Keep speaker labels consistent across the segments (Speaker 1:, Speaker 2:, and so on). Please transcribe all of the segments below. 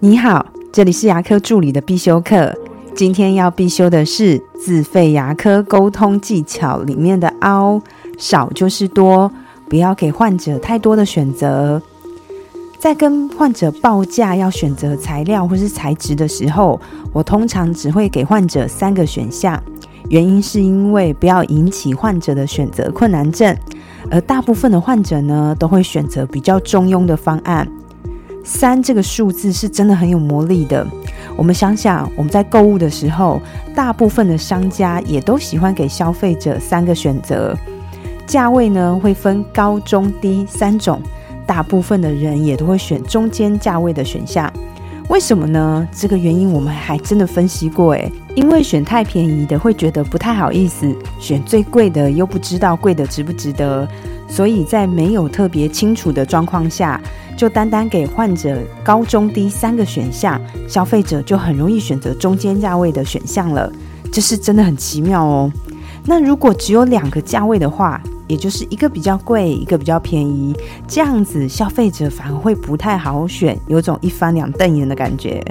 Speaker 1: 你好，这里是牙科助理的必修课。今天要必修的是自费牙科沟通技巧里面的凹，少就是多，不要给患者太多的选择。在跟患者报价要选择材料或是材质的时候，我通常只会给患者三个选项，原因是因为不要引起患者的选择困难症，而大部分的患者呢都会选择比较中庸的方案。三这个数字是真的很有魔力的。我们想想，我们在购物的时候，大部分的商家也都喜欢给消费者三个选择，价位呢会分高中低三种，大部分的人也都会选中间价位的选项。为什么呢？这个原因我们还真的分析过，诶，因为选太便宜的会觉得不太好意思，选最贵的又不知道贵的值不值得，所以在没有特别清楚的状况下。就单单给患者高中低三个选项，消费者就很容易选择中间价位的选项了，这是真的很奇妙哦。那如果只有两个价位的话，也就是一个比较贵，一个比较便宜，这样子消费者反而会不太好选，有种一翻两瞪眼的感觉。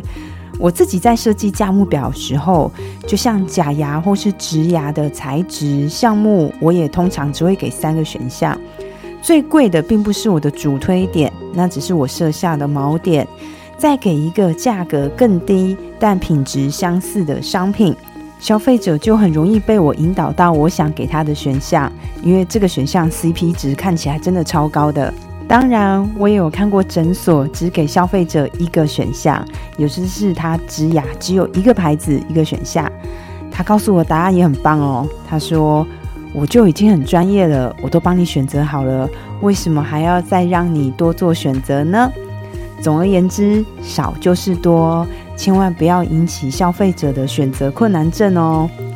Speaker 1: 我自己在设计价目表时候，就像假牙或是植牙的材质项目，我也通常只会给三个选项。最贵的并不是我的主推点，那只是我设下的锚点。再给一个价格更低但品质相似的商品，消费者就很容易被我引导到我想给他的选项，因为这个选项 CP 值看起来真的超高的。当然，我也有看过诊所只给消费者一个选项，有时是他植牙只有一个牌子一个选项。他告诉我答案也很棒哦，他说。我就已经很专业了，我都帮你选择好了，为什么还要再让你多做选择呢？总而言之，少就是多，千万不要引起消费者的选择困难症哦。